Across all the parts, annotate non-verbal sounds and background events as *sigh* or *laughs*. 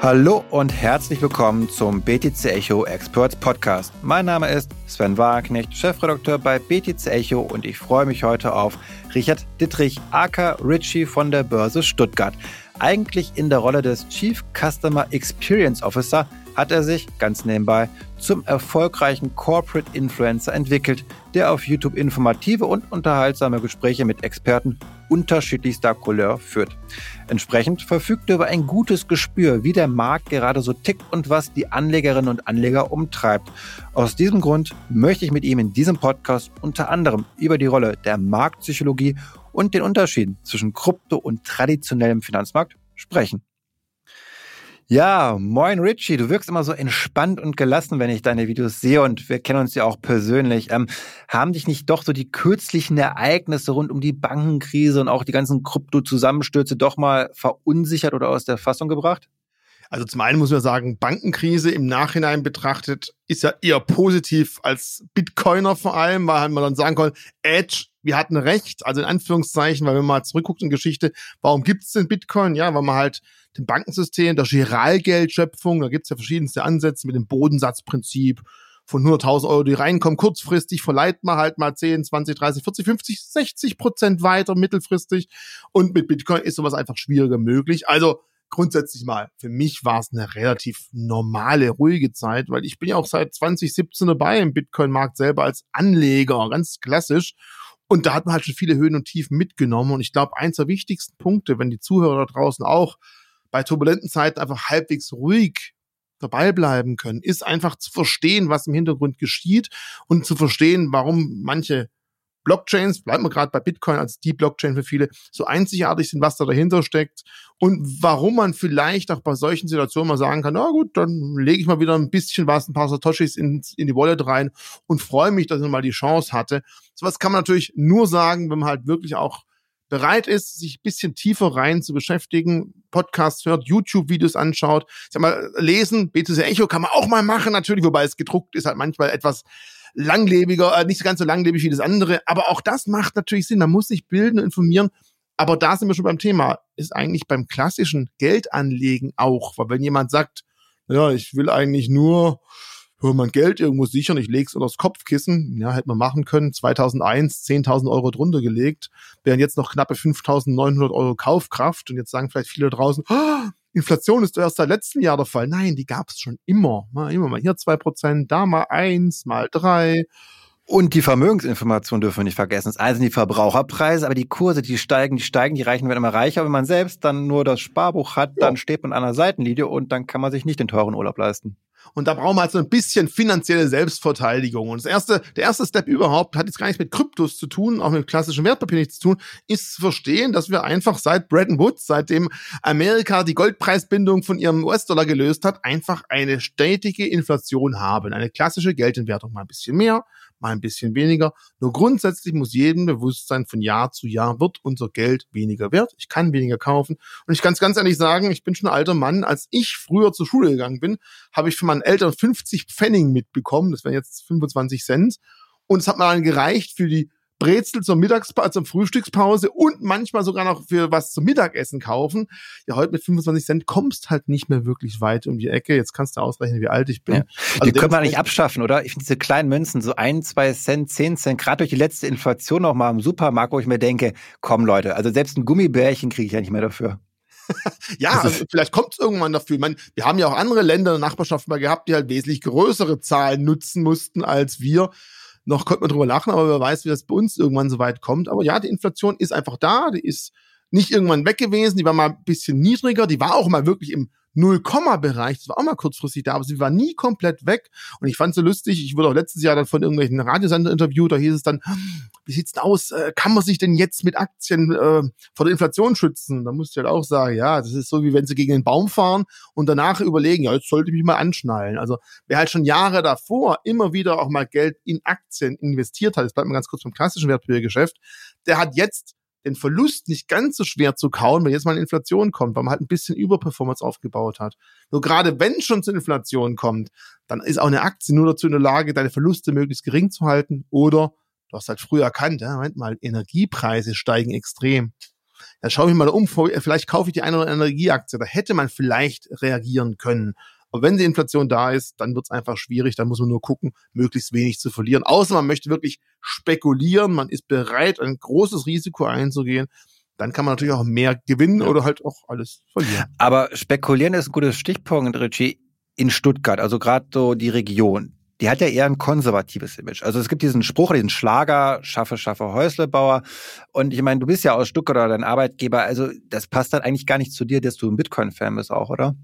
Hallo und herzlich willkommen zum BTC Echo Experts Podcast. Mein Name ist Sven Wagenknecht, Chefredakteur bei BTC Echo und ich freue mich heute auf Richard Dittrich, aka Richie von der Börse Stuttgart. Eigentlich in der Rolle des Chief Customer Experience Officer hat er sich, ganz nebenbei, zum erfolgreichen Corporate Influencer entwickelt, der auf YouTube informative und unterhaltsame Gespräche mit Experten unterschiedlichster Couleur führt. Entsprechend verfügt er über ein gutes Gespür, wie der Markt gerade so tickt und was die Anlegerinnen und Anleger umtreibt. Aus diesem Grund möchte ich mit ihm in diesem Podcast unter anderem über die Rolle der Marktpsychologie und den Unterschieden zwischen Krypto und traditionellem Finanzmarkt sprechen. Ja, moin Richie, du wirkst immer so entspannt und gelassen, wenn ich deine Videos sehe und wir kennen uns ja auch persönlich. Ähm, haben dich nicht doch so die kürzlichen Ereignisse rund um die Bankenkrise und auch die ganzen Krypto-Zusammenstürze doch mal verunsichert oder aus der Fassung gebracht? Also zum einen muss man sagen, Bankenkrise im Nachhinein betrachtet ist ja eher positiv als Bitcoiner vor allem, weil man dann sagen kann, Edge, wir hatten recht, also in Anführungszeichen, weil man mal zurückguckt in Geschichte, warum gibt es denn Bitcoin? Ja, weil man halt dem Bankensystem, der Giralgeldschöpfung, da gibt es ja verschiedenste Ansätze mit dem Bodensatzprinzip von 100.000 Euro, die reinkommen, kurzfristig verleiht man halt mal 10, 20, 30, 40, 50, 60 Prozent weiter mittelfristig und mit Bitcoin ist sowas einfach schwieriger möglich. Also grundsätzlich mal, für mich war es eine relativ normale, ruhige Zeit, weil ich bin ja auch seit 2017 dabei im Bitcoin-Markt selber als Anleger, ganz klassisch. Und da hat man halt schon viele Höhen und Tiefen mitgenommen. Und ich glaube, eins der wichtigsten Punkte, wenn die Zuhörer da draußen auch bei turbulenten Zeiten einfach halbwegs ruhig dabei bleiben können, ist einfach zu verstehen, was im Hintergrund geschieht und zu verstehen, warum manche Blockchains, bleiben wir gerade bei Bitcoin als die Blockchain für viele, so einzigartig sind, was da dahinter steckt und warum man vielleicht auch bei solchen Situationen mal sagen kann, na gut, dann lege ich mal wieder ein bisschen was, ein paar Satoshis in, in die Wallet rein und freue mich, dass ich mal die Chance hatte. Sowas kann man natürlich nur sagen, wenn man halt wirklich auch bereit ist, sich ein bisschen tiefer rein zu beschäftigen, Podcasts hört, YouTube-Videos anschaut. Sag mal, lesen, BTC Echo kann man auch mal machen, natürlich, wobei es gedruckt ist halt manchmal etwas langlebiger, äh, nicht ganz so langlebig wie das andere. Aber auch das macht natürlich Sinn. Man muss sich bilden, informieren. Aber da sind wir schon beim Thema. Ist eigentlich beim klassischen Geldanlegen auch. Weil wenn jemand sagt, ja, ich will eigentlich nur hör mein Geld irgendwo sichern, ich leg's unter das Kopfkissen. Ja, hätte man machen können. 2001 10.000 Euro drunter gelegt, wären jetzt noch knappe 5.900 Euro Kaufkraft. Und jetzt sagen vielleicht viele draußen, oh, Inflation ist erst seit letzten Jahr der Fall. Nein, die gab es schon immer. Mal, immer mal hier zwei Prozent, da mal eins, mal drei. Und die Vermögensinformation dürfen wir nicht vergessen. Das eine sind die Verbraucherpreise, aber die Kurse, die steigen, die steigen, die Reichen werden immer reicher. Wenn man selbst dann nur das Sparbuch hat, ja. dann steht man an der Seitenlinie und dann kann man sich nicht den teuren Urlaub leisten. Und da brauchen wir halt so ein bisschen finanzielle Selbstverteidigung. Und das erste, der erste Step überhaupt hat jetzt gar nichts mit Kryptos zu tun, auch mit klassischen Wertpapieren nichts zu tun, ist zu verstehen, dass wir einfach seit Bretton Woods, seitdem Amerika die Goldpreisbindung von ihrem US-Dollar gelöst hat, einfach eine stetige Inflation haben. Eine klassische Geldentwertung mal ein bisschen mehr, mal ein bisschen weniger. Nur grundsätzlich muss jedem bewusst sein, von Jahr zu Jahr wird unser Geld weniger wert. Ich kann weniger kaufen. Und ich kann es ganz ehrlich sagen, ich bin schon ein alter Mann. Als ich früher zur Schule gegangen bin, habe ich von meinen Eltern 50 Pfennig mitbekommen. Das wären jetzt 25 Cent. Und es hat mir dann gereicht für die Brezel zur Mittagspause, zur Frühstückspause und manchmal sogar noch für was zum Mittagessen kaufen. Ja, heute mit 25 Cent kommst halt nicht mehr wirklich weit um die Ecke. Jetzt kannst du ausrechnen, wie alt ich bin. Ja. Also die können wir nicht abschaffen, oder? Ich finde diese kleinen Münzen, so ein, zwei Cent, zehn Cent, gerade durch die letzte Inflation noch mal im Supermarkt, wo ich mir denke, komm Leute, also selbst ein Gummibärchen kriege ich ja nicht mehr dafür. *laughs* ja, also vielleicht kommt es irgendwann dafür. Ich meine, wir haben ja auch andere Länder in der Nachbarschaft mal gehabt, die halt wesentlich größere Zahlen nutzen mussten als wir. Noch konnte man drüber lachen, aber wer weiß, wie das bei uns irgendwann so weit kommt. Aber ja, die Inflation ist einfach da, die ist nicht irgendwann weg gewesen, die war mal ein bisschen niedriger, die war auch mal wirklich im Null-Komma-Bereich, das war auch mal kurzfristig da, aber sie war nie komplett weg. Und ich fand es so lustig, ich wurde auch letztes Jahr dann von irgendwelchen Radiosender interviewt, da hieß es dann, wie sieht's denn aus, äh, kann man sich denn jetzt mit Aktien äh, vor der Inflation schützen? Da musste ich halt auch sagen, ja, das ist so, wie wenn sie gegen den Baum fahren und danach überlegen, ja, jetzt sollte ich mich mal anschnallen. Also wer halt schon Jahre davor immer wieder auch mal Geld in Aktien investiert hat, jetzt bleibt mal ganz kurz beim klassischen Wertpapiergeschäft, der hat jetzt den Verlust nicht ganz so schwer zu kauen, wenn jetzt mal eine Inflation kommt, weil man halt ein bisschen Überperformance aufgebaut hat. Nur gerade wenn schon zur Inflation kommt, dann ist auch eine Aktie nur dazu in der Lage, deine Verluste möglichst gering zu halten oder du hast halt früher erkannt, ja, Moment mal, Energiepreise steigen extrem. dann schaue ich mal um, vielleicht kaufe ich die eine oder andere Energieaktie. Da hätte man vielleicht reagieren können. Aber wenn die Inflation da ist, dann wird es einfach schwierig. Dann muss man nur gucken, möglichst wenig zu verlieren. Außer man möchte wirklich spekulieren, man ist bereit, ein großes Risiko einzugehen. Dann kann man natürlich auch mehr gewinnen oder halt auch alles verlieren. Aber spekulieren ist ein gutes Stichpunkt, Richie, in Stuttgart, also gerade so die Region die hat ja eher ein konservatives Image. Also es gibt diesen Spruch, diesen Schlager, schaffe, schaffe Häuslebauer. Und ich meine, du bist ja aus Stuttgart oder dein Arbeitgeber, also das passt dann eigentlich gar nicht zu dir, dass du ein Bitcoin-Fan bist auch, oder?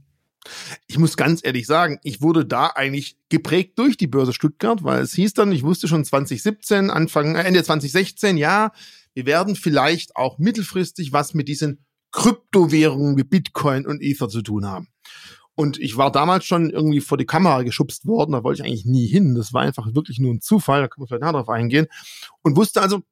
Ich muss ganz ehrlich sagen, ich wurde da eigentlich geprägt durch die Börse Stuttgart, weil es hieß dann, ich wusste schon 2017, Anfang, äh, Ende 2016, ja, wir werden vielleicht auch mittelfristig was mit diesen Kryptowährungen wie Bitcoin und Ether zu tun haben. Und ich war damals schon irgendwie vor die Kamera geschubst worden, da wollte ich eigentlich nie hin. Das war einfach wirklich nur ein Zufall, da können wir vielleicht nachher drauf eingehen. Und wusste also,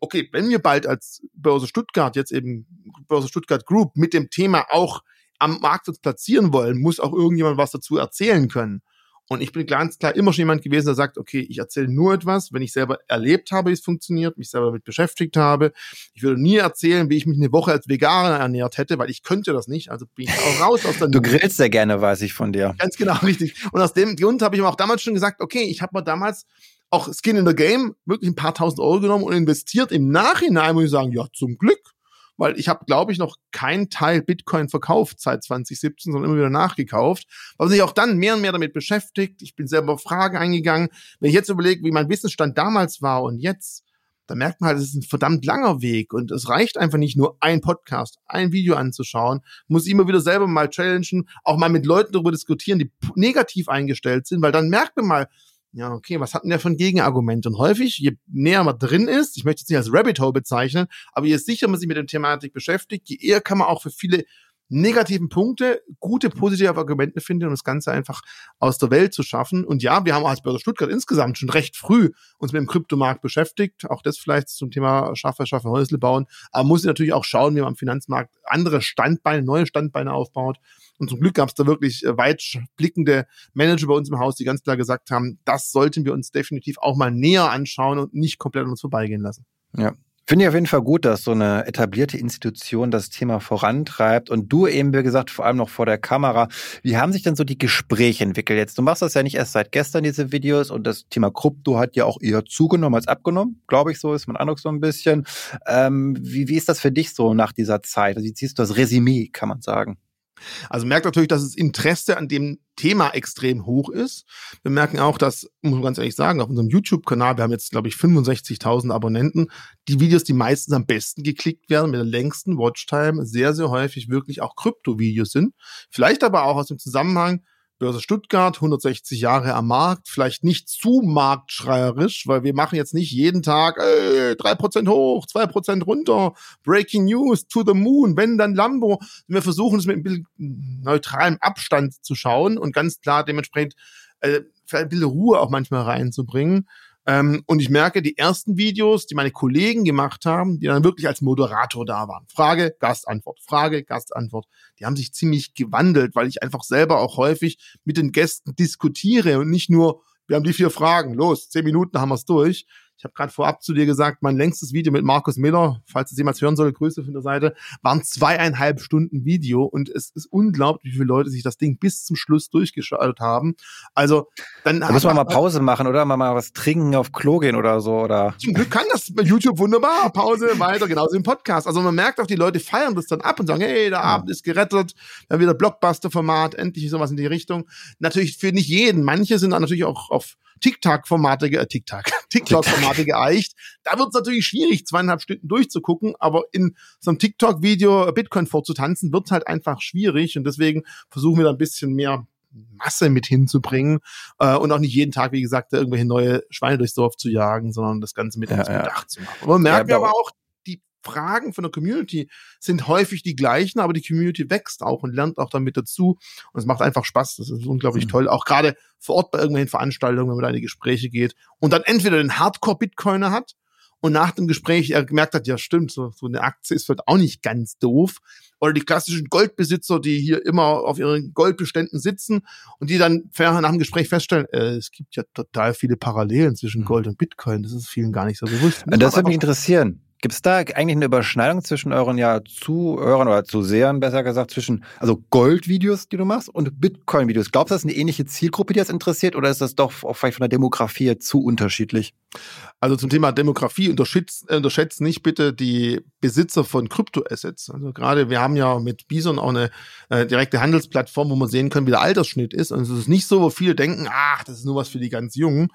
okay, wenn wir bald als Börse Stuttgart, jetzt eben Börse Stuttgart Group, mit dem Thema auch am Markt uns platzieren wollen, muss auch irgendjemand was dazu erzählen können. Und ich bin ganz klar immer schon jemand gewesen, der sagt, okay, ich erzähle nur etwas, wenn ich selber erlebt habe, wie es funktioniert, mich selber damit beschäftigt habe. Ich würde nie erzählen, wie ich mich eine Woche als Veganer ernährt hätte, weil ich könnte das nicht. Also bin ich auch raus aus der *laughs* Du grillst sehr gerne, weiß ich von dir. Ganz genau, *laughs* richtig. Und aus dem Grund habe ich mir auch damals schon gesagt, okay, ich habe mir damals auch Skin in the Game wirklich ein paar tausend Euro genommen und investiert. Im Nachhinein muss ich sagen, ja, zum Glück weil ich habe, glaube ich, noch keinen Teil Bitcoin verkauft seit 2017, sondern immer wieder nachgekauft. Aber sich auch dann mehr und mehr damit beschäftigt. Ich bin selber auf Fragen eingegangen. Wenn ich jetzt überlege, wie mein Wissensstand damals war und jetzt, da merkt man halt, es ist ein verdammt langer Weg und es reicht einfach nicht nur ein Podcast, ein Video anzuschauen, muss immer wieder selber mal challengen, auch mal mit Leuten darüber diskutieren, die negativ eingestellt sind, weil dann merkt man mal, ja, okay, was hat denn der für ein Gegenargument? Und häufig, je näher man drin ist, ich möchte es nicht als Rabbit Hole bezeichnen, aber je sicher man sich mit der Thematik beschäftigt, je eher kann man auch für viele negativen Punkte gute positive Argumente finden, um das Ganze einfach aus der Welt zu schaffen. Und ja, wir haben als Börse Stuttgart insgesamt schon recht früh uns mit dem Kryptomarkt beschäftigt. Auch das vielleicht zum Thema Schaffe, Schaffe, Häusle bauen. Aber muss natürlich auch schauen, wie man am Finanzmarkt andere Standbeine, neue Standbeine aufbaut. Und zum Glück gab es da wirklich äh, weitblickende Manager bei uns im Haus, die ganz klar gesagt haben, das sollten wir uns definitiv auch mal näher anschauen und nicht komplett an uns vorbeigehen lassen. Ja, Finde ich auf jeden Fall gut, dass so eine etablierte Institution das Thema vorantreibt und du eben, wie gesagt, vor allem noch vor der Kamera. Wie haben sich denn so die Gespräche entwickelt jetzt? Du machst das ja nicht erst seit gestern, diese Videos, und das Thema Krypto hat ja auch eher zugenommen als abgenommen, glaube ich, so ist mein Eindruck so ein bisschen. Ähm, wie, wie ist das für dich so nach dieser Zeit? Wie ziehst du das Resümee, kann man sagen? Also merkt natürlich, dass das Interesse an dem Thema extrem hoch ist. Wir merken auch, dass, muss man ganz ehrlich sagen, auf unserem YouTube-Kanal, wir haben jetzt, glaube ich, 65.000 Abonnenten, die Videos, die meistens am besten geklickt werden, mit der längsten Watchtime, sehr, sehr häufig wirklich auch Krypto-Videos sind. Vielleicht aber auch aus dem Zusammenhang, Börse Stuttgart, 160 Jahre am Markt, vielleicht nicht zu marktschreierisch, weil wir machen jetzt nicht jeden Tag äh, 3% hoch, 2% runter, Breaking News, to the moon, wenn dann Lambo. Wir versuchen es mit ein bisschen neutralem Abstand zu schauen und ganz klar dementsprechend äh, vielleicht ein bisschen Ruhe auch manchmal reinzubringen. Ähm, und ich merke, die ersten Videos, die meine Kollegen gemacht haben, die dann wirklich als Moderator da waren. Frage, Gastantwort, Frage, Gastantwort. Die haben sich ziemlich gewandelt, weil ich einfach selber auch häufig mit den Gästen diskutiere und nicht nur, wir haben die vier Fragen, los, zehn Minuten haben wir's durch, ich habe gerade vorab zu dir gesagt, mein längstes Video mit Markus Miller, falls es jemals hören soll, Grüße von der Seite, waren zweieinhalb Stunden Video und es ist unglaublich, wie viele Leute sich das Ding bis zum Schluss durchgeschaltet haben. Also dann da muss man mal Pause machen oder mal, mal was trinken, auf Klo gehen oder so oder. Zum Glück kann das bei YouTube wunderbar. Pause weiter, genauso im Podcast. Also man merkt auch, die Leute feiern das dann ab und sagen, hey, der Abend ist gerettet, haben wieder Blockbuster-Format, endlich sowas in die Richtung. Natürlich für nicht jeden. Manche sind dann natürlich auch auf TikTok-Formate, äh, TikTok, *laughs* TikTok-Formate geeicht. Da wird es natürlich schwierig, zweieinhalb Stunden durchzugucken, aber in so einem TikTok-Video Bitcoin vorzutanzen, wird halt einfach schwierig und deswegen versuchen wir da ein bisschen mehr Masse mit hinzubringen äh, und auch nicht jeden Tag, wie gesagt, irgendwelche neue Schweine durchs Dorf zu jagen, sondern das Ganze mit ja, ins Bedacht ja. zu machen. Aber merken ja, aber auch, Fragen von der Community sind häufig die gleichen, aber die Community wächst auch und lernt auch damit dazu. Und es macht einfach Spaß. Das ist unglaublich mhm. toll. Auch gerade vor Ort bei irgendwelchen Veranstaltungen, wenn man da in die Gespräche geht und dann entweder den Hardcore-Bitcoiner hat und nach dem Gespräch er gemerkt hat, ja stimmt, so, so eine Aktie ist vielleicht auch nicht ganz doof. Oder die klassischen Goldbesitzer, die hier immer auf ihren Goldbeständen sitzen und die dann nach dem Gespräch feststellen, äh, es gibt ja total viele Parallelen zwischen mhm. Gold und Bitcoin. Das ist vielen gar nicht so bewusst. Das, das würde mich interessieren Gibt es da eigentlich eine Überschneidung zwischen euren ja Zuhörern oder Zusehern, besser gesagt, zwischen also Gold-Videos, die du machst, und Bitcoin-Videos? Glaubst du, das ist eine ähnliche Zielgruppe, die das interessiert, oder ist das doch vielleicht von der Demografie zu unterschiedlich? Also zum Thema Demografie unterschätzt, äh, unterschätzt nicht bitte die Besitzer von Kryptoassets. Also gerade wir haben ja mit Bison auch eine äh, direkte Handelsplattform, wo man sehen kann, wie der Altersschnitt ist. Und es ist nicht so, wo viele denken, ach, das ist nur was für die ganz Jungen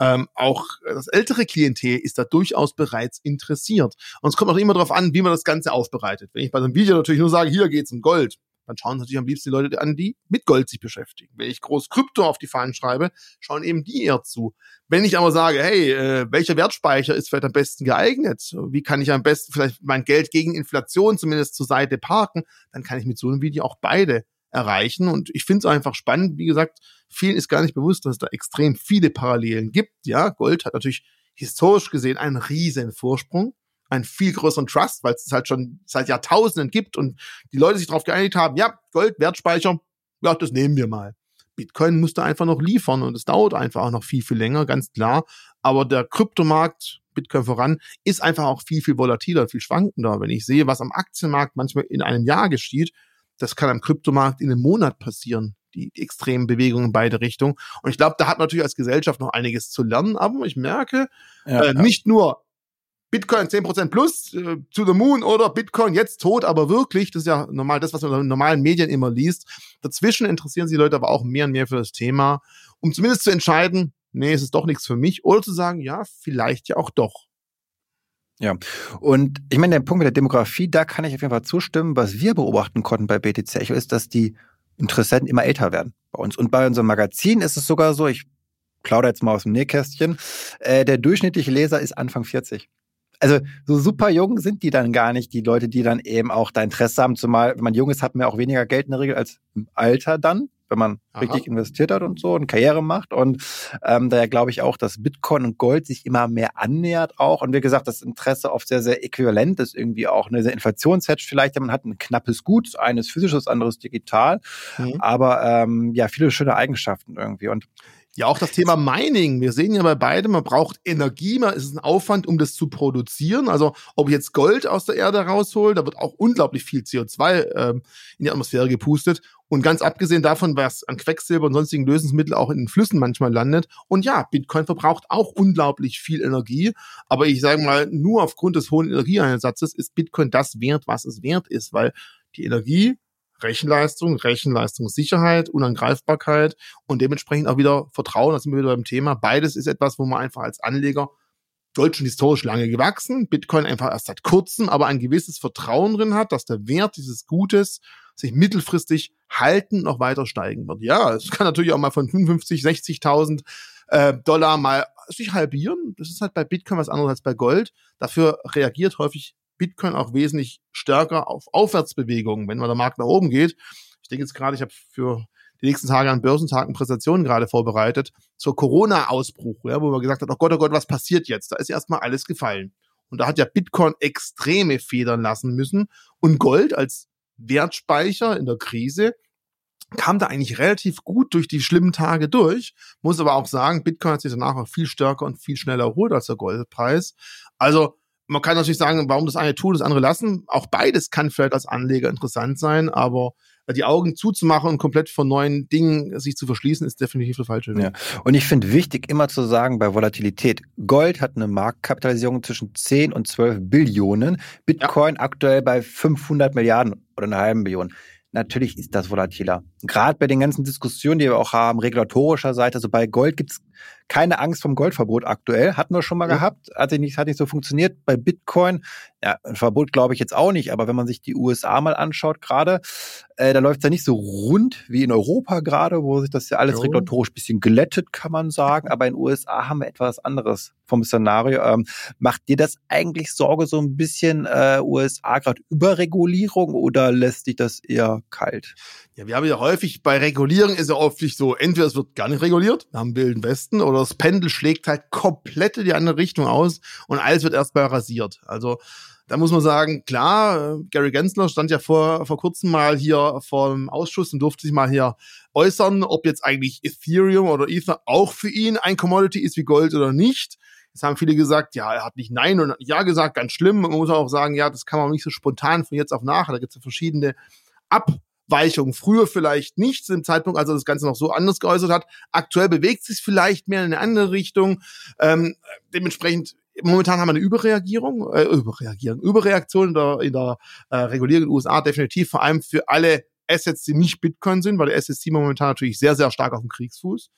ähm, auch das ältere Klientel ist da durchaus bereits interessiert. Und es kommt auch immer darauf an, wie man das Ganze aufbereitet. Wenn ich bei so einem Video natürlich nur sage, hier geht's um Gold, dann schauen natürlich am liebsten die Leute an, die mit Gold sich beschäftigen. Wenn ich groß Krypto auf die Fahnen schreibe, schauen eben die eher zu. Wenn ich aber sage, hey, äh, welcher Wertspeicher ist vielleicht am besten geeignet? Wie kann ich am besten vielleicht mein Geld gegen Inflation zumindest zur Seite parken? Dann kann ich mit so einem Video auch beide erreichen. Und ich finde es einfach spannend. Wie gesagt, vielen ist gar nicht bewusst, dass es da extrem viele Parallelen gibt. Ja, Gold hat natürlich historisch gesehen einen riesen Vorsprung, einen viel größeren Trust, weil es halt schon seit Jahrtausenden gibt und die Leute sich darauf geeinigt haben, ja, Gold, Wertspeicher, ja, das nehmen wir mal. Bitcoin musste einfach noch liefern und es dauert einfach auch noch viel, viel länger, ganz klar. Aber der Kryptomarkt, Bitcoin voran, ist einfach auch viel, viel volatiler, viel schwankender. Wenn ich sehe, was am Aktienmarkt manchmal in einem Jahr geschieht, das kann am Kryptomarkt in einem Monat passieren. Die, die extremen Bewegungen in beide Richtungen. Und ich glaube, da hat natürlich als Gesellschaft noch einiges zu lernen. Aber ich merke, ja, äh, ja. nicht nur Bitcoin 10% plus äh, to the moon oder Bitcoin jetzt tot, aber wirklich, das ist ja normal das, was man in normalen Medien immer liest. Dazwischen interessieren sich die Leute aber auch mehr und mehr für das Thema, um zumindest zu entscheiden, nee, es ist doch nichts für mich, oder zu sagen, ja, vielleicht ja auch doch. Ja, und ich meine, der Punkt mit der Demografie, da kann ich auf jeden Fall zustimmen. Was wir beobachten konnten bei BTC Echo ist, dass die Interessenten immer älter werden bei uns. Und bei unserem Magazin ist es sogar so, ich plaudere jetzt mal aus dem Nähkästchen, äh, der durchschnittliche Leser ist Anfang 40. Also so super jung sind die dann gar nicht, die Leute, die dann eben auch da Interesse haben. Zumal, wenn man jung ist, hat man ja auch weniger Geld in der Regel als im Alter dann wenn man Aha. richtig investiert hat und so und Karriere macht. Und ähm, daher glaube ich auch, dass Bitcoin und Gold sich immer mehr annähert auch. Und wie gesagt, das Interesse oft sehr, sehr äquivalent ist irgendwie auch. Eine Inflationshedge vielleicht, man hat ein knappes Gut, eines physisches, anderes digital. Mhm. Aber ähm, ja, viele schöne Eigenschaften irgendwie. Und ja, auch das Thema Mining. Wir sehen ja bei beidem, man braucht Energie, man ist ein Aufwand, um das zu produzieren. Also ob ich jetzt Gold aus der Erde raushole, da wird auch unglaublich viel CO2 ähm, in die Atmosphäre gepustet. Und ganz abgesehen davon, was an Quecksilber und sonstigen Lösungsmitteln auch in den Flüssen manchmal landet. Und ja, Bitcoin verbraucht auch unglaublich viel Energie. Aber ich sage mal, nur aufgrund des hohen Energieeinsatzes ist Bitcoin das wert, was es wert ist, weil die Energie Rechenleistung, Rechenleistungssicherheit, Unangreifbarkeit und dementsprechend auch wieder Vertrauen, das sind wir wieder beim Thema. Beides ist etwas, wo man einfach als Anleger Gold schon historisch lange gewachsen, Bitcoin einfach erst seit kurzem, aber ein gewisses Vertrauen drin hat, dass der Wert dieses Gutes sich mittelfristig halten noch weiter steigen wird. Ja, es kann natürlich auch mal von 55, 60.000 äh, Dollar mal sich halbieren. Das ist halt bei Bitcoin was anderes als bei Gold. Dafür reagiert häufig Bitcoin auch wesentlich stärker auf Aufwärtsbewegungen, wenn mal der Markt nach oben geht. Ich denke jetzt gerade, ich habe für die nächsten Tage an Börsentagen Präsentationen gerade vorbereitet zur Corona-Ausbruch, ja, wo man gesagt hat, oh Gott, oh Gott, was passiert jetzt? Da ist erstmal alles gefallen. Und da hat ja Bitcoin extreme Federn lassen müssen. Und Gold als Wertspeicher in der Krise kam da eigentlich relativ gut durch die schlimmen Tage durch. Muss aber auch sagen, Bitcoin hat sich danach auch viel stärker und viel schneller erholt als der Goldpreis. Also man kann natürlich sagen, warum das eine tun, das andere lassen. Auch beides kann vielleicht als Anleger interessant sein, aber die Augen zuzumachen und komplett von neuen Dingen sich zu verschließen, ist definitiv der falsche Weg. Ja. Und ich finde wichtig, immer zu sagen, bei Volatilität, Gold hat eine Marktkapitalisierung zwischen 10 und 12 Billionen, Bitcoin ja. aktuell bei 500 Milliarden oder einer halben Billion. Natürlich ist das volatiler. Gerade bei den ganzen Diskussionen, die wir auch haben, regulatorischer Seite, also bei Gold gibt es keine Angst vom Goldverbot aktuell. Hatten wir schon mal ja. gehabt, hat nicht, hat nicht so funktioniert. Bei Bitcoin, ja, ein Verbot glaube ich jetzt auch nicht, aber wenn man sich die USA mal anschaut gerade, äh, da läuft es ja nicht so rund wie in Europa gerade, wo sich das ja alles jo. regulatorisch bisschen glättet, kann man sagen. Aber in den USA haben wir etwas anderes vom Szenario. Ähm, macht dir das eigentlich Sorge, so ein bisschen äh, USA gerade Überregulierung oder lässt dich das eher kalt? Ja, wir haben ja häufig bei Regulierung ist ja oft nicht so, entweder es wird gar nicht reguliert, wir haben Wilden Westen, oder das Pendel schlägt halt komplett in die andere Richtung aus und alles wird erstmal rasiert. Also da muss man sagen, klar, Gary Gensler stand ja vor, vor kurzem mal hier vor dem Ausschuss und durfte sich mal hier äußern, ob jetzt eigentlich Ethereum oder Ether auch für ihn ein Commodity ist wie Gold oder nicht. Jetzt haben viele gesagt, ja, er hat nicht Nein und Ja gesagt, ganz schlimm. Man muss auch sagen, ja, das kann man nicht so spontan von jetzt auf nachher. Da gibt es ja verschiedene Abweichungen. Früher vielleicht nicht, zu dem Zeitpunkt, als er das Ganze noch so anders geäußert hat. Aktuell bewegt sich vielleicht mehr in eine andere Richtung. Ähm, dementsprechend momentan haben wir eine Überreagierung, äh, Überreagierung, Überreaktion in der, in der äh, den USA definitiv, vor allem für alle Assets, die nicht Bitcoin sind, weil der SSC momentan natürlich sehr, sehr stark auf dem Kriegsfuß.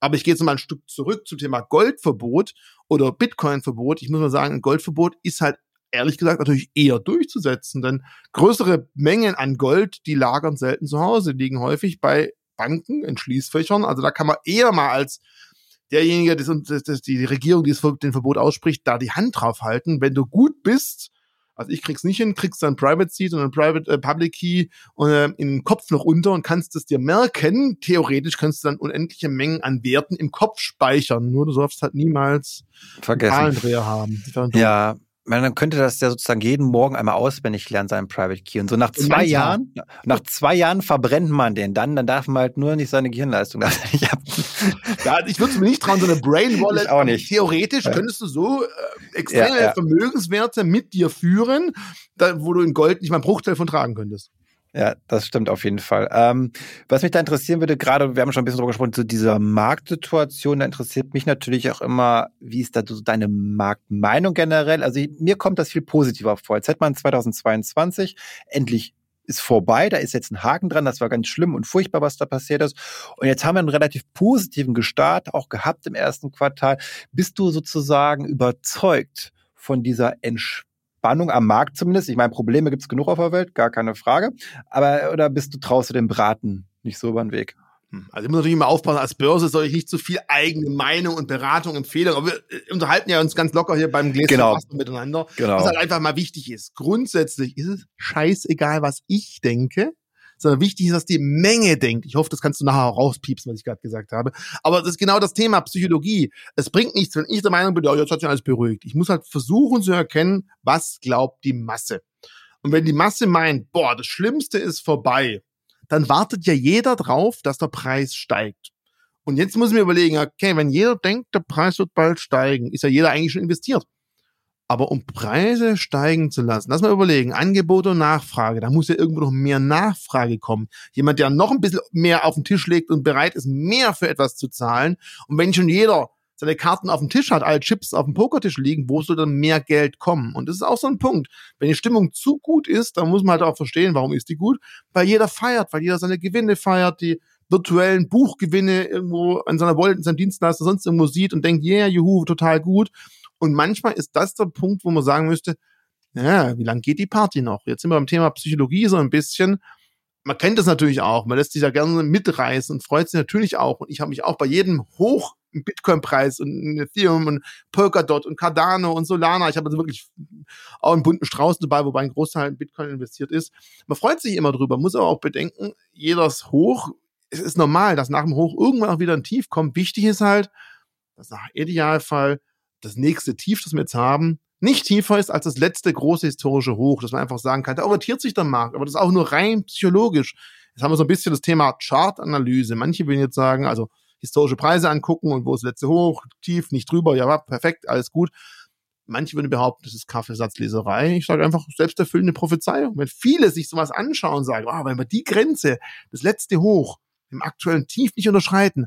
Aber ich gehe jetzt mal ein Stück zurück zum Thema Goldverbot oder Bitcoin-Verbot. Ich muss mal sagen, ein Goldverbot ist halt ehrlich gesagt natürlich eher durchzusetzen, denn größere Mengen an Gold, die lagern selten zu Hause, liegen häufig bei Banken in Schließfächern. Also da kann man eher mal als derjenige, das, das, das, die Regierung, die den Verbot ausspricht, da die Hand drauf halten. Wenn du gut bist, also ich krieg's nicht hin, kriegst dann Private Seed und ein Private äh, Public Key und, äh, in den Kopf noch unter und kannst es dir merken. Theoretisch kannst du dann unendliche Mengen an Werten im Kopf speichern. Nur du sollst halt niemals Vergessen. Zahlendreher haben. Ja, man dann könnte das ja sozusagen jeden Morgen einmal auswendig lernen, seinen Private Key. Und so nach zwei Jahren, nach zwei Jahren verbrennt man den dann, dann darf man halt nur nicht seine Gehirnleistung *laughs* nicht ab. Ja, ich würde es mir nicht trauen, so eine Brain Wallet. Ich auch nicht. Theoretisch ja. könntest du so äh, extreme ja, ja. Vermögenswerte mit dir führen, da, wo du in Gold nicht mal einen Bruchteil von tragen könntest. Ja, das stimmt auf jeden Fall. Ähm, was mich da interessieren würde, gerade, wir haben schon ein bisschen drüber gesprochen, zu dieser Marktsituation, da interessiert mich natürlich auch immer, wie ist da so deine Marktmeinung generell? Also mir kommt das viel positiver vor. Jetzt hätte man 2022 endlich ist vorbei, da ist jetzt ein Haken dran, das war ganz schlimm und furchtbar, was da passiert ist. Und jetzt haben wir einen relativ positiven Gestart auch gehabt im ersten Quartal. Bist du sozusagen überzeugt von dieser Entspannung? Spannung am Markt zumindest. Ich meine, Probleme gibt es genug auf der Welt, gar keine Frage. Aber oder bist du traust du dem Braten nicht so über den Weg? Hm, also ich muss natürlich immer aufpassen, als Börse soll ich nicht zu viel eigene Meinung und Beratung, Empfehlung, aber wir äh, unterhalten ja uns ganz locker hier beim Gläschen genau. miteinander. Genau. Was halt einfach mal wichtig ist. Grundsätzlich ist es scheißegal, was ich denke sondern wichtig ist, dass die Menge denkt. Ich hoffe, das kannst du nachher auch rauspiepsen, was ich gerade gesagt habe. Aber das ist genau das Thema Psychologie. Es bringt nichts, wenn ich der Meinung bin, ja, jetzt hat sich alles beruhigt. Ich muss halt versuchen zu erkennen, was glaubt die Masse. Und wenn die Masse meint, boah, das Schlimmste ist vorbei, dann wartet ja jeder drauf, dass der Preis steigt. Und jetzt muss ich mir überlegen, okay, wenn jeder denkt, der Preis wird bald steigen, ist ja jeder eigentlich schon investiert. Aber um Preise steigen zu lassen, lass mal überlegen, Angebot und Nachfrage, da muss ja irgendwo noch mehr Nachfrage kommen. Jemand, der noch ein bisschen mehr auf den Tisch legt und bereit ist, mehr für etwas zu zahlen. Und wenn schon jeder seine Karten auf dem Tisch hat, alle Chips auf dem Pokertisch liegen, wo soll dann mehr Geld kommen? Und das ist auch so ein Punkt. Wenn die Stimmung zu gut ist, dann muss man halt auch verstehen, warum ist die gut? Weil jeder feiert, weil jeder seine Gewinne feiert, die virtuellen Buchgewinne irgendwo an seiner Wallet, in seinem Dienstleister sonst irgendwo sieht und denkt, yeah, juhu, total gut. Und manchmal ist das der Punkt, wo man sagen müsste, ja, wie lange geht die Party noch? Jetzt sind wir beim Thema Psychologie so ein bisschen. Man kennt das natürlich auch, man lässt sich ja gerne mitreißen und freut sich natürlich auch. Und ich habe mich auch bei jedem hoch Bitcoin-Preis und Ethereum und Polkadot und Cardano und Solana. Ich habe also wirklich auch einen bunten Strauß dabei, wobei ein Großteil in Bitcoin investiert ist. Man freut sich immer drüber, muss aber auch bedenken, jedes Hoch, es ist normal, dass nach dem Hoch irgendwann auch wieder ein Tief kommt. Wichtig ist halt, dass nach Idealfall das nächste Tief, das wir jetzt haben, nicht tiefer ist als das letzte große historische Hoch, dass man einfach sagen kann, da orientiert sich der Markt, aber das ist auch nur rein psychologisch. Jetzt haben wir so ein bisschen das Thema Chartanalyse. Manche würden jetzt sagen, also historische Preise angucken und wo ist das letzte Hoch, tief, nicht drüber, ja, perfekt, alles gut. Manche würden behaupten, das ist Kaffeesatzleserei. Ich sage einfach selbsterfüllende Prophezeiung. Wenn viele sich sowas anschauen und sagen, oh, wenn wir die Grenze, das letzte Hoch, im aktuellen Tief nicht unterschreiten,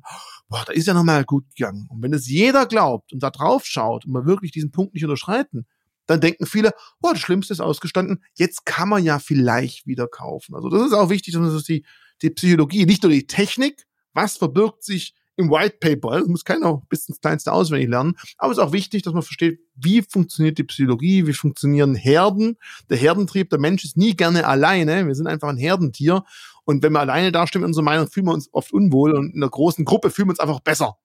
boah, da ist ja nochmal gut gegangen. Und wenn es jeder glaubt und da drauf schaut und man wirklich diesen Punkt nicht unterschreiten, dann denken viele, boah, das Schlimmste ist ausgestanden, jetzt kann man ja vielleicht wieder kaufen. Also das ist auch wichtig, dass das die, die Psychologie, nicht nur die Technik, was verbirgt sich im White Paper. Das muss keiner bis ins Kleinste auswendig lernen. Aber es ist auch wichtig, dass man versteht, wie funktioniert die Psychologie, wie funktionieren Herden. Der Herdentrieb, der Mensch ist nie gerne alleine. Wir sind einfach ein Herdentier. Und wenn wir alleine dastehen in unserer Meinung, fühlen wir uns oft unwohl. Und in einer großen Gruppe fühlen wir uns einfach besser.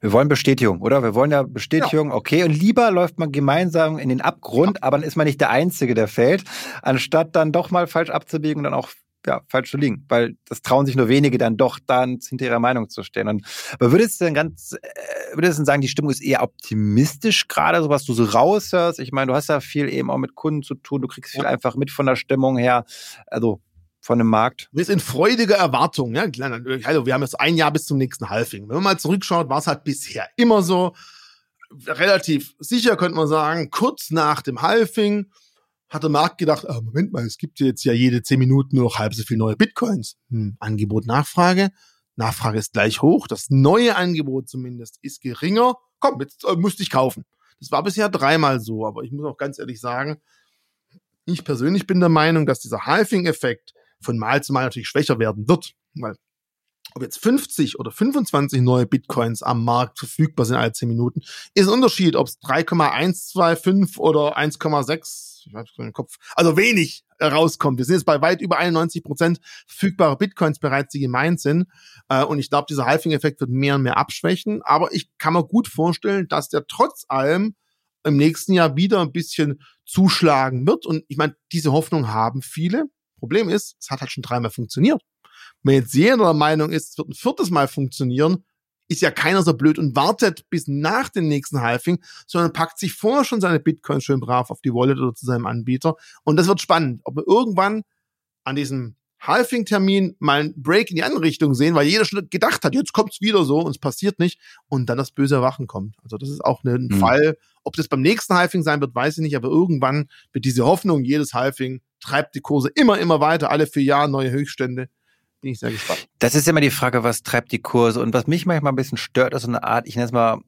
Wir wollen Bestätigung, oder? Wir wollen ja Bestätigung, ja. okay. Und lieber läuft man gemeinsam in den Abgrund, ja. aber dann ist man nicht der Einzige, der fällt, anstatt dann doch mal falsch abzubiegen und dann auch ja, falsch zu liegen, weil das trauen sich nur wenige dann doch dann hinter ihrer Meinung zu stehen. Und, aber würdest du denn ganz, äh, würdest du denn sagen, die Stimmung ist eher optimistisch gerade, so was du so raushörst? Ich meine, du hast ja viel eben auch mit Kunden zu tun, du kriegst viel ja. einfach mit von der Stimmung her, also von dem Markt. Wir sind in freudiger Erwartung, ja. Also wir haben jetzt ein Jahr bis zum nächsten Halving. Wenn man mal zurückschaut, war es halt bisher immer so, relativ sicher könnte man sagen, kurz nach dem Halving hat der Markt gedacht, ah, Moment mal, es gibt jetzt ja jede zehn Minuten nur noch halb so viel neue Bitcoins. Hm, Angebot, Nachfrage. Nachfrage ist gleich hoch. Das neue Angebot zumindest ist geringer. Komm, jetzt äh, müsste ich kaufen. Das war bisher dreimal so, aber ich muss auch ganz ehrlich sagen, ich persönlich bin der Meinung, dass dieser Halving-Effekt von Mal zu Mal natürlich schwächer werden wird, weil ob jetzt 50 oder 25 neue Bitcoins am Markt verfügbar sind alle 10 Minuten, ist ein Unterschied, ob es 3,125 oder 1,6, ich es im Kopf, also wenig rauskommt. Wir sind jetzt bei weit über 91 Prozent verfügbare Bitcoins bereits, die gemeint sind. Äh, und ich glaube, dieser Halving-Effekt wird mehr und mehr abschwächen. Aber ich kann mir gut vorstellen, dass der trotz allem im nächsten Jahr wieder ein bisschen zuschlagen wird. Und ich meine, diese Hoffnung haben viele. Problem ist, es hat halt schon dreimal funktioniert. Wenn jetzt jeder der Meinung ist, es wird ein viertes Mal funktionieren, ist ja keiner so blöd und wartet bis nach dem nächsten Halving, sondern packt sich vorher schon seine Bitcoins schön brav auf die Wallet oder zu seinem Anbieter. Und das wird spannend, ob wir irgendwann an diesem Halving-Termin mal einen Break in die andere Richtung sehen, weil jeder schon gedacht hat, jetzt kommt's wieder so und es passiert nicht und dann das böse Erwachen kommt. Also das ist auch ein mhm. Fall. Ob das beim nächsten Halving sein wird, weiß ich nicht, aber irgendwann wird diese Hoffnung, jedes Halving treibt die Kurse immer, immer weiter, alle vier Jahre neue Höchststände bin ich sehr gespannt. Das ist immer die Frage, was treibt die Kurse? Und was mich manchmal ein bisschen stört, ist so eine Art, ich nenne es mal,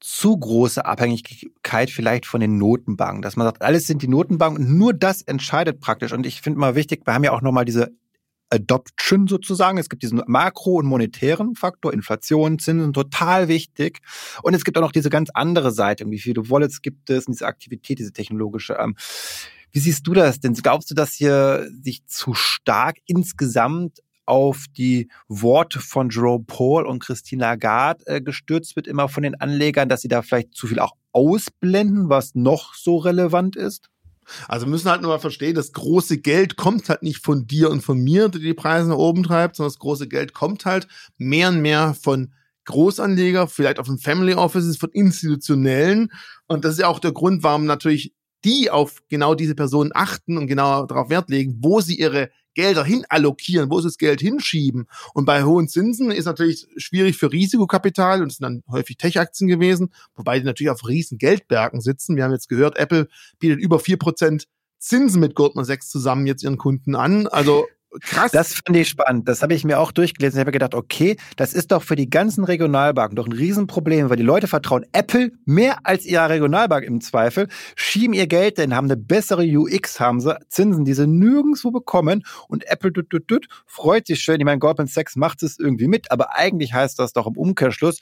zu große Abhängigkeit vielleicht von den Notenbanken, dass man sagt, alles sind die Notenbanken und nur das entscheidet praktisch. Und ich finde mal wichtig, wir haben ja auch nochmal diese Adoption sozusagen. Es gibt diesen makro- und monetären Faktor, Inflation, Zinsen, total wichtig. Und es gibt auch noch diese ganz andere Seite, wie viele Wallets gibt es, und diese Aktivität, diese technologische. Ähm, wie siehst du das denn? Glaubst du, dass hier sich zu stark insgesamt auf die Worte von Jerome Paul und Christine Lagarde äh, gestürzt wird, immer von den Anlegern, dass sie da vielleicht zu viel auch ausblenden, was noch so relevant ist? Also müssen halt nur mal verstehen, das große Geld kommt halt nicht von dir und von mir, die die Preise nach oben treibt, sondern das große Geld kommt halt mehr und mehr von Großanleger, vielleicht auch von Family Offices, von institutionellen. Und das ist ja auch der Grund, warum natürlich die auf genau diese Personen achten und genau darauf Wert legen, wo sie ihre Gelder hin allokieren, wo sie das Geld hinschieben. Und bei hohen Zinsen ist natürlich schwierig für Risikokapital und es sind dann häufig Tech-Aktien gewesen, wobei die natürlich auf riesen Geldbergen sitzen. Wir haben jetzt gehört, Apple bietet über vier Prozent Zinsen mit Goldman Sachs zusammen jetzt ihren Kunden an. Also Krass. Das fand ich spannend. Das habe ich mir auch durchgelesen. Ich habe gedacht, okay, das ist doch für die ganzen Regionalbanken doch ein Riesenproblem, weil die Leute vertrauen Apple mehr als ihrer Regionalbank im Zweifel, schieben ihr Geld denn haben eine bessere UX, haben sie Zinsen, die sie nirgendwo bekommen und Apple tut, tut, tut, freut sich schön. Ich meine, Goldman Sachs macht es irgendwie mit, aber eigentlich heißt das doch im Umkehrschluss,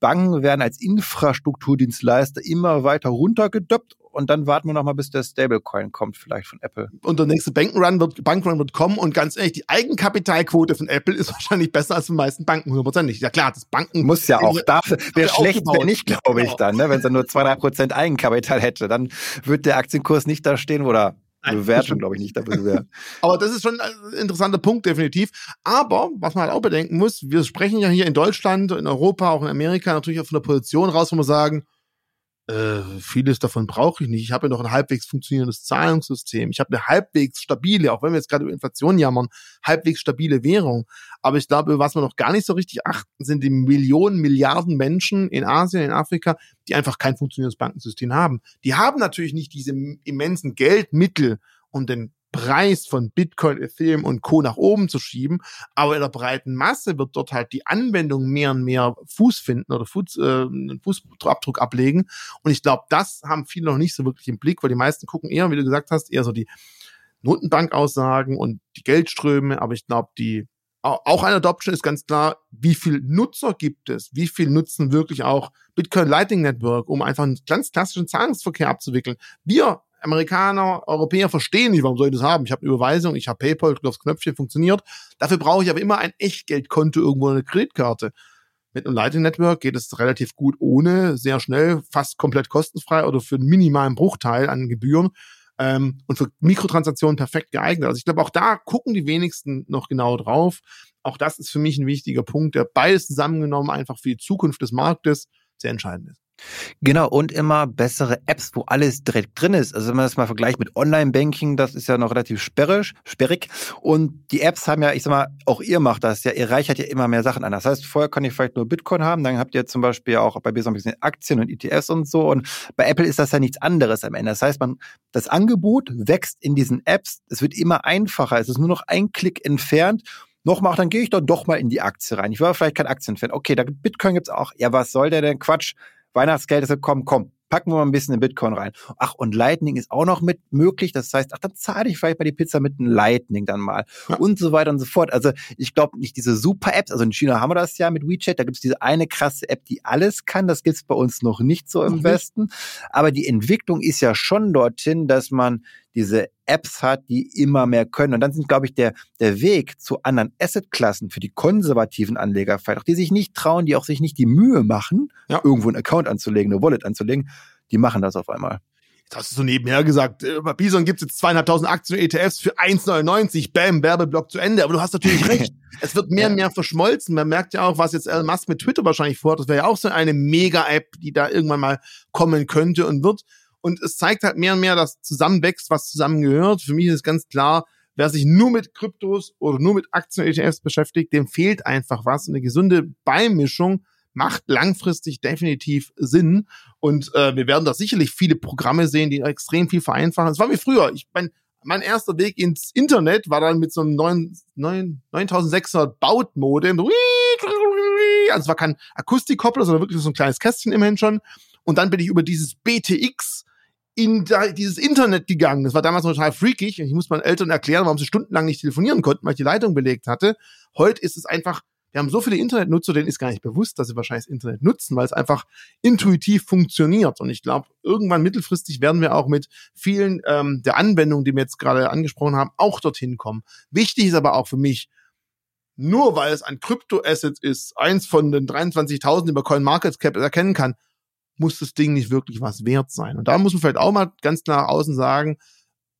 Banken werden als Infrastrukturdienstleister immer weiter runtergedoppt und dann warten wir noch mal, bis der Stablecoin kommt, vielleicht von Apple. Und der nächste Bankrun wird, Bankrun wird kommen und ganz ehrlich, die Eigenkapitalquote von Apple ist *laughs* wahrscheinlich besser als von meisten Banken, hundertprozentig. Ja klar, das Banken... Muss ja auch, dafür wäre schlecht, wenn nicht, glaube ich genau. dann, ne? wenn es dann nur zwei, drei Prozent Eigenkapital hätte, dann wird der Aktienkurs nicht da stehen, oder Bewertung, glaube ich, nicht dafür wäre. *laughs* Aber das ist schon ein interessanter Punkt, definitiv. Aber, was man halt auch bedenken muss, wir sprechen ja hier in Deutschland, in Europa, auch in Amerika natürlich auch von der Position raus, wo wir sagen, äh, vieles davon brauche ich nicht. Ich habe ja noch ein halbwegs funktionierendes Zahlungssystem. Ich habe eine halbwegs stabile, auch wenn wir jetzt gerade über Inflation jammern, halbwegs stabile Währung. Aber ich glaube, was wir noch gar nicht so richtig achten, sind die Millionen, Milliarden Menschen in Asien, in Afrika, die einfach kein funktionierendes Bankensystem haben. Die haben natürlich nicht diese immensen Geldmittel, um den Preis von Bitcoin, Ethereum und Co. nach oben zu schieben. Aber in der breiten Masse wird dort halt die Anwendung mehr und mehr Fuß finden oder Fuß, äh, Fußabdruck ablegen. Und ich glaube, das haben viele noch nicht so wirklich im Blick, weil die meisten gucken eher, wie du gesagt hast, eher so die Notenbankaussagen und die Geldströme. Aber ich glaube, die auch eine Adoption ist ganz klar, wie viel Nutzer gibt es? Wie viel nutzen wirklich auch Bitcoin Lightning Network, um einfach einen ganz klassischen Zahlungsverkehr abzuwickeln? Wir Amerikaner, Europäer verstehen nicht, warum soll ich das haben? Ich habe eine Überweisung, ich habe PayPal, drücke aufs Knöpfchen, funktioniert. Dafür brauche ich aber immer ein Echtgeldkonto irgendwo eine Kreditkarte. Mit einem Lightning Network geht es relativ gut ohne, sehr schnell, fast komplett kostenfrei oder für einen minimalen Bruchteil an Gebühren ähm, und für Mikrotransaktionen perfekt geeignet. Also ich glaube, auch da gucken die wenigsten noch genau drauf. Auch das ist für mich ein wichtiger Punkt, der beides zusammengenommen einfach für die Zukunft des Marktes sehr entscheidend ist. Genau, und immer bessere Apps, wo alles direkt drin ist. Also wenn man das mal vergleicht mit Online-Banking, das ist ja noch relativ sperrig, sperrig. Und die Apps haben ja, ich sag mal, auch ihr macht das ja, ihr reichert ja immer mehr Sachen an. Das heißt, vorher kann ich vielleicht nur Bitcoin haben, dann habt ihr zum Beispiel auch bei so ein bisschen Aktien und ETFs und so. Und bei Apple ist das ja nichts anderes am Ende. Das heißt, man, das Angebot wächst in diesen Apps, es wird immer einfacher, es ist nur noch ein Klick entfernt noch macht, dann gehe ich dann doch mal in die Aktie rein. Ich war vielleicht kein Aktienfan. Okay, da Bitcoin gibt's auch. Ja, was soll der denn? Quatsch. Weihnachtsgeld ist gekommen, komm, packen wir mal ein bisschen in Bitcoin rein. Ach, und Lightning ist auch noch mit möglich. Das heißt, ach, dann zahle ich vielleicht bei die Pizza mit einem Lightning dann mal. Ja. Und so weiter und so fort. Also ich glaube nicht diese Super-Apps, also in China haben wir das ja mit WeChat, da gibt es diese eine krasse App, die alles kann. Das gibt's bei uns noch nicht so im mhm. Westen. Aber die Entwicklung ist ja schon dorthin, dass man diese Apps hat, die immer mehr können. Und dann sind, glaube ich, der, der Weg zu anderen Assetklassen für die konservativen Anleger vielleicht auch, die sich nicht trauen, die auch sich nicht die Mühe machen, ja. irgendwo einen Account anzulegen, eine Wallet anzulegen, die machen das auf einmal. Jetzt hast du so nebenher gesagt, äh, bei Bison gibt es jetzt zweieinhalbtausend Aktien und ETFs für 1,99. Bam, Werbeblock zu Ende. Aber du hast natürlich *laughs* recht. es wird mehr und mehr verschmolzen. Man merkt ja auch, was jetzt Elon Musk mit Twitter wahrscheinlich vorhat. Das wäre ja auch so eine Mega-App, die da irgendwann mal kommen könnte und wird. Und es zeigt halt mehr und mehr, dass zusammenwächst, was zusammengehört. Für mich ist ganz klar, wer sich nur mit Kryptos oder nur mit Aktien und ETFs beschäftigt, dem fehlt einfach was. eine gesunde Beimischung macht langfristig definitiv Sinn. Und äh, wir werden da sicherlich viele Programme sehen, die extrem viel vereinfachen. Das war wie früher. Ich mein, mein erster Weg ins Internet war dann mit so einem 9, 9, 9600 Bautmodem. Also es war kein Akustikkoppler, sondern wirklich so ein kleines Kästchen immerhin schon. Und dann bin ich über dieses BTX in da, dieses Internet gegangen. Das war damals noch total freakig. Ich muss meinen Eltern erklären, warum sie stundenlang nicht telefonieren konnten, weil ich die Leitung belegt hatte. Heute ist es einfach, wir haben so viele Internetnutzer, denen ist gar nicht bewusst, dass sie wahrscheinlich das Internet nutzen, weil es einfach intuitiv funktioniert. Und ich glaube, irgendwann mittelfristig werden wir auch mit vielen ähm, der Anwendungen, die wir jetzt gerade angesprochen haben, auch dorthin kommen. Wichtig ist aber auch für mich, nur weil es ein Kryptoasset ist, eins von den 23.000, die man CoinMarketCap erkennen kann, muss das Ding nicht wirklich was wert sein. Und da muss man vielleicht auch mal ganz klar außen sagen,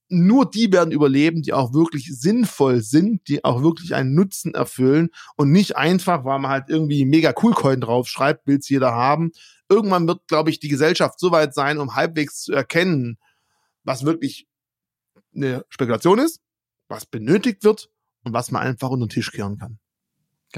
nur die werden überleben, die auch wirklich sinnvoll sind, die auch wirklich einen Nutzen erfüllen und nicht einfach, weil man halt irgendwie mega Coolcoin draufschreibt, will's jeder haben. Irgendwann wird, glaube ich, die Gesellschaft so weit sein, um halbwegs zu erkennen, was wirklich eine Spekulation ist, was benötigt wird und was man einfach unter den Tisch kehren kann.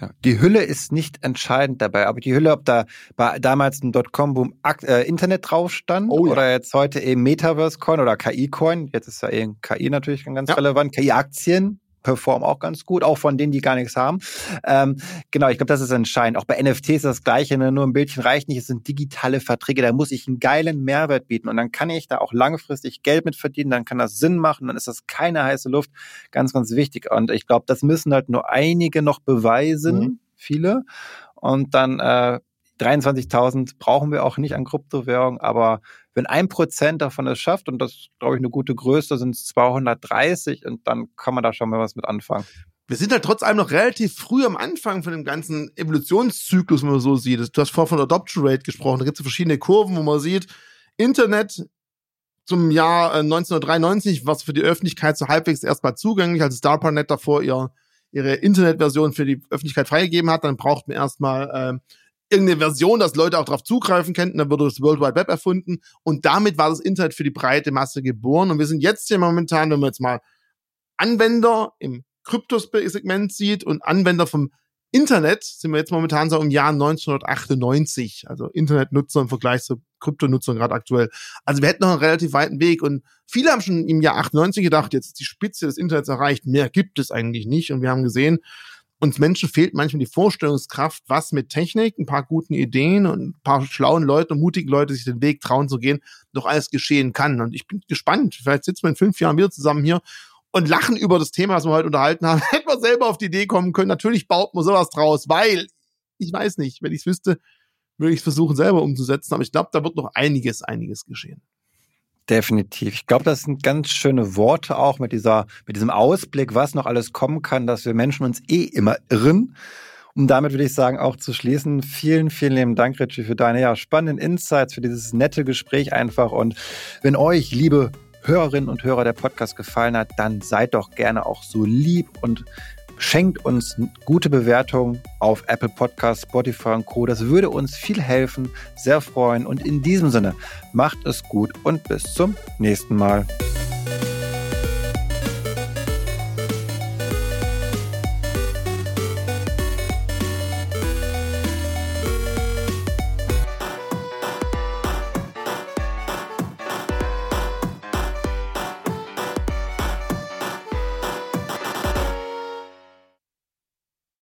Ja, die Hülle ist nicht entscheidend dabei, aber die Hülle, ob da bei damals ein Dotcom-Boom äh, Internet drauf stand oh, ja. oder jetzt heute eben Metaverse-Coin oder KI-Coin, jetzt ist ja eben KI natürlich ganz ja. relevant, KI-Aktien, performen auch ganz gut, auch von denen, die gar nichts haben. Ähm, genau, ich glaube, das ist entscheidend. Auch bei NFTs ist das Gleiche, ne? nur ein Bildchen reicht nicht, es sind digitale Verträge, da muss ich einen geilen Mehrwert bieten und dann kann ich da auch langfristig Geld mit verdienen, dann kann das Sinn machen, dann ist das keine heiße Luft, ganz, ganz wichtig. Und ich glaube, das müssen halt nur einige noch beweisen, mhm. viele. Und dann äh, 23.000 brauchen wir auch nicht an Kryptowährung, aber wenn ein Prozent davon es schafft, und das glaube ich eine gute Größe, sind es 230 und dann kann man da schon mal was mit anfangen. Wir sind halt trotz allem noch relativ früh am Anfang von dem ganzen Evolutionszyklus, wenn man so sieht. Du hast vorhin von Adoption Rate gesprochen. Da gibt es verschiedene Kurven, wo man sieht, Internet zum Jahr 1993 war es für die Öffentlichkeit so halbwegs erstmal zugänglich, als DARPANET davor ihr, ihre Internetversion für die Öffentlichkeit freigegeben hat. Dann braucht man erstmal äh, irgendeine Version, dass Leute auch darauf zugreifen könnten, dann wurde das World Wide Web erfunden und damit war das Internet für die breite Masse geboren. Und wir sind jetzt hier momentan, wenn man jetzt mal Anwender im Kryptosegment sieht und Anwender vom Internet sind wir jetzt momentan so im Jahr 1998, also Internetnutzer im Vergleich zu Kryptonutzern gerade aktuell. Also wir hätten noch einen relativ weiten Weg und viele haben schon im Jahr 98 gedacht, jetzt ist die Spitze des Internets erreicht, mehr gibt es eigentlich nicht. Und wir haben gesehen, uns Menschen fehlt manchmal die Vorstellungskraft, was mit Technik, ein paar guten Ideen und ein paar schlauen Leute und mutigen Leute sich den Weg trauen zu gehen, noch alles geschehen kann. Und ich bin gespannt. Vielleicht sitzen wir in fünf Jahren wieder zusammen hier und lachen über das Thema, was wir heute unterhalten haben. *laughs* Hätten wir selber auf die Idee kommen können. Natürlich baut man sowas draus, weil ich weiß nicht, wenn ich es wüsste, würde ich es versuchen, selber umzusetzen. Aber ich glaube, da wird noch einiges, einiges geschehen. Definitiv. Ich glaube, das sind ganz schöne Worte auch mit dieser, mit diesem Ausblick, was noch alles kommen kann, dass wir Menschen uns eh immer irren. Und damit würde ich sagen, auch zu schließen. Vielen, vielen lieben Dank, Richie, für deine ja, spannenden Insights, für dieses nette Gespräch einfach. Und wenn euch, liebe Hörerinnen und Hörer, der Podcast gefallen hat, dann seid doch gerne auch so lieb und Schenkt uns gute Bewertungen auf Apple Podcasts, Spotify und Co. Das würde uns viel helfen, sehr freuen. Und in diesem Sinne, macht es gut und bis zum nächsten Mal.